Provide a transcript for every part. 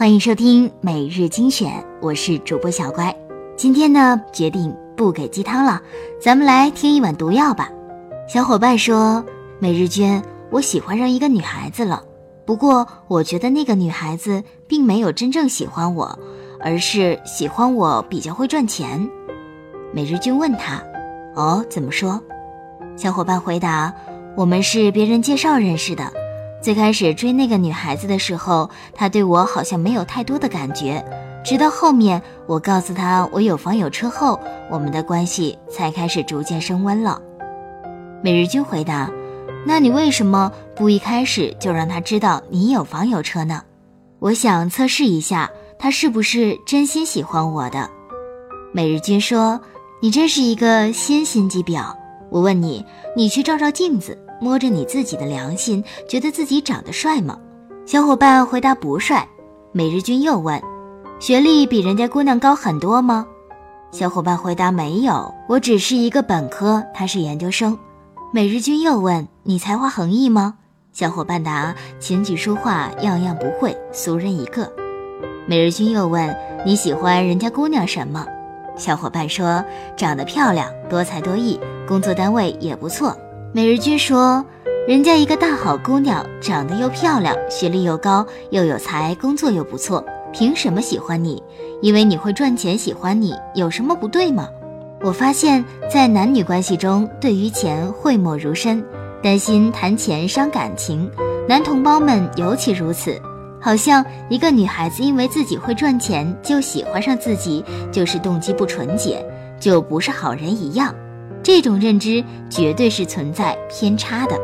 欢迎收听每日精选，我是主播小乖。今天呢，决定不给鸡汤了，咱们来听一碗毒药吧。小伙伴说：“每日君，我喜欢上一个女孩子了，不过我觉得那个女孩子并没有真正喜欢我，而是喜欢我比较会赚钱。”每日君问他：“哦，怎么说？”小伙伴回答：“我们是别人介绍认识的。”最开始追那个女孩子的时候，她对我好像没有太多的感觉，直到后面我告诉她我有房有车后，我们的关系才开始逐渐升温了。每日君回答：“那你为什么不一开始就让她知道你有房有车呢？”我想测试一下她是不是真心喜欢我的。每日君说：“你真是一个先心机婊。”我问你，你去照照镜子。摸着你自己的良心，觉得自己长得帅吗？小伙伴回答不帅。每日君又问：学历比人家姑娘高很多吗？小伙伴回答没有，我只是一个本科，他是研究生。每日君又问：你才华横溢吗？小伙伴答：琴棋书画样样不会，俗人一个。每日君又问：你喜欢人家姑娘什么？小伙伴说：长得漂亮，多才多艺，工作单位也不错。每日君说：“人家一个大好姑娘，长得又漂亮，学历又高，又有才，工作又不错，凭什么喜欢你？因为你会赚钱，喜欢你有什么不对吗？”我发现，在男女关系中，对于钱讳莫如深，担心谈钱伤感情，男同胞们尤其如此。好像一个女孩子因为自己会赚钱就喜欢上自己，就是动机不纯洁，就不是好人一样。这种认知绝对是存在偏差的。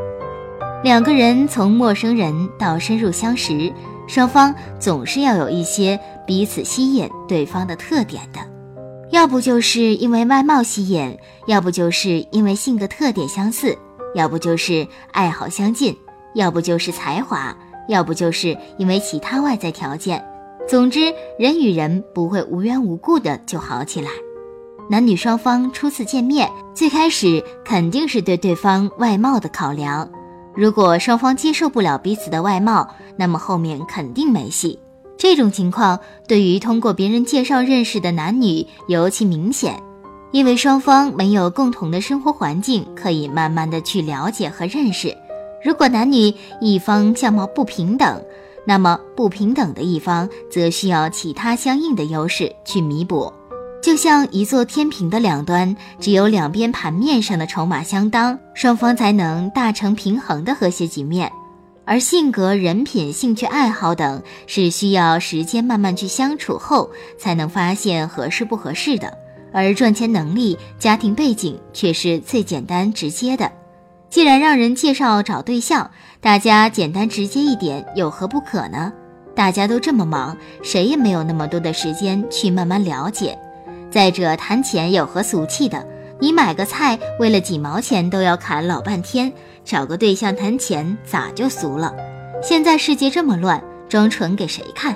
两个人从陌生人到深入相识，双方总是要有一些彼此吸引对方的特点的，要不就是因为外貌吸引，要不就是因为性格特点相似，要不就是爱好相近，要不就是才华，要不就是因为其他外在条件。总之，人与人不会无缘无故的就好起来。男女双方初次见面，最开始肯定是对对方外貌的考量。如果双方接受不了彼此的外貌，那么后面肯定没戏。这种情况对于通过别人介绍认识的男女尤其明显，因为双方没有共同的生活环境，可以慢慢的去了解和认识。如果男女一方相貌不平等，那么不平等的一方则需要其他相应的优势去弥补。就像一座天平的两端，只有两边盘面上的筹码相当，双方才能达成平衡的和谐局面。而性格、人品、兴趣爱好等，是需要时间慢慢去相处后才能发现合适不合适的。而赚钱能力、家庭背景却是最简单直接的。既然让人介绍找对象，大家简单直接一点，有何不可呢？大家都这么忙，谁也没有那么多的时间去慢慢了解。再者，谈钱有何俗气的？你买个菜为了几毛钱都要砍老半天，找个对象谈钱咋就俗了？现在世界这么乱，装纯给谁看？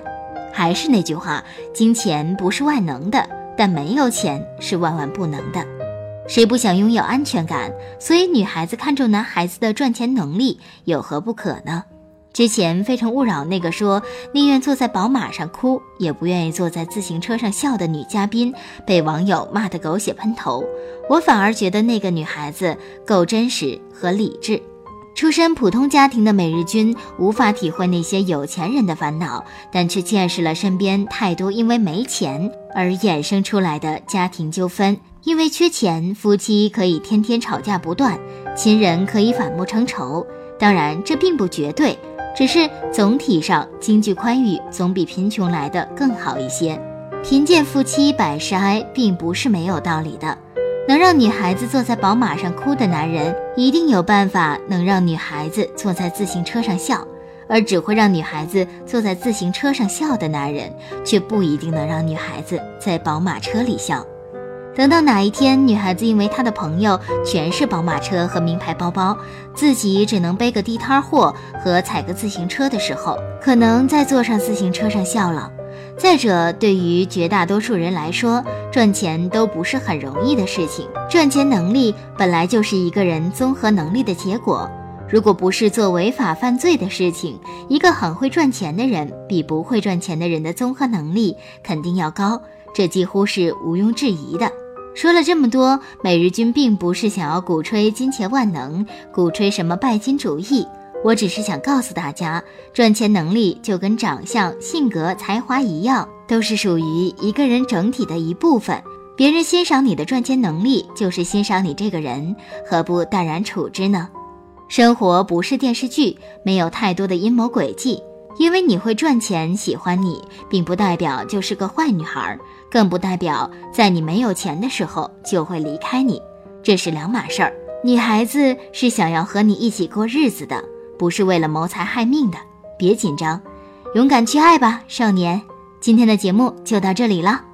还是那句话，金钱不是万能的，但没有钱是万万不能的。谁不想拥有安全感？所以女孩子看重男孩子的赚钱能力，有何不可呢？之前《非诚勿扰》那个说宁愿坐在宝马上哭，也不愿意坐在自行车上笑的女嘉宾，被网友骂得狗血喷头。我反而觉得那个女孩子够真实和理智。出身普通家庭的美日君无法体会那些有钱人的烦恼，但却见识了身边太多因为没钱而衍生出来的家庭纠纷。因为缺钱，夫妻可以天天吵架不断，亲人可以反目成仇。当然，这并不绝对，只是总体上经济宽裕总比贫穷来的更好一些。贫贱夫妻百事哀，并不是没有道理的。能让女孩子坐在宝马上哭的男人，一定有办法能让女孩子坐在自行车上笑；而只会让女孩子坐在自行车上笑的男人，却不一定能让女孩子在宝马车里笑。等到哪一天，女孩子因为她的朋友全是宝马车和名牌包包，自己只能背个地摊货和踩个自行车的时候，可能再坐上自行车上笑了。再者，对于绝大多数人来说，赚钱都不是很容易的事情。赚钱能力本来就是一个人综合能力的结果。如果不是做违法犯罪的事情，一个很会赚钱的人比不会赚钱的人的综合能力肯定要高，这几乎是毋庸置疑的。说了这么多，每日君并不是想要鼓吹金钱万能，鼓吹什么拜金主义。我只是想告诉大家，赚钱能力就跟长相、性格、才华一样，都是属于一个人整体的一部分。别人欣赏你的赚钱能力，就是欣赏你这个人，何不淡然处之呢？生活不是电视剧，没有太多的阴谋诡计。因为你会赚钱，喜欢你，并不代表就是个坏女孩，更不代表在你没有钱的时候就会离开你，这是两码事儿。女孩子是想要和你一起过日子的。不是为了谋财害命的，别紧张，勇敢去爱吧，少年。今天的节目就到这里了。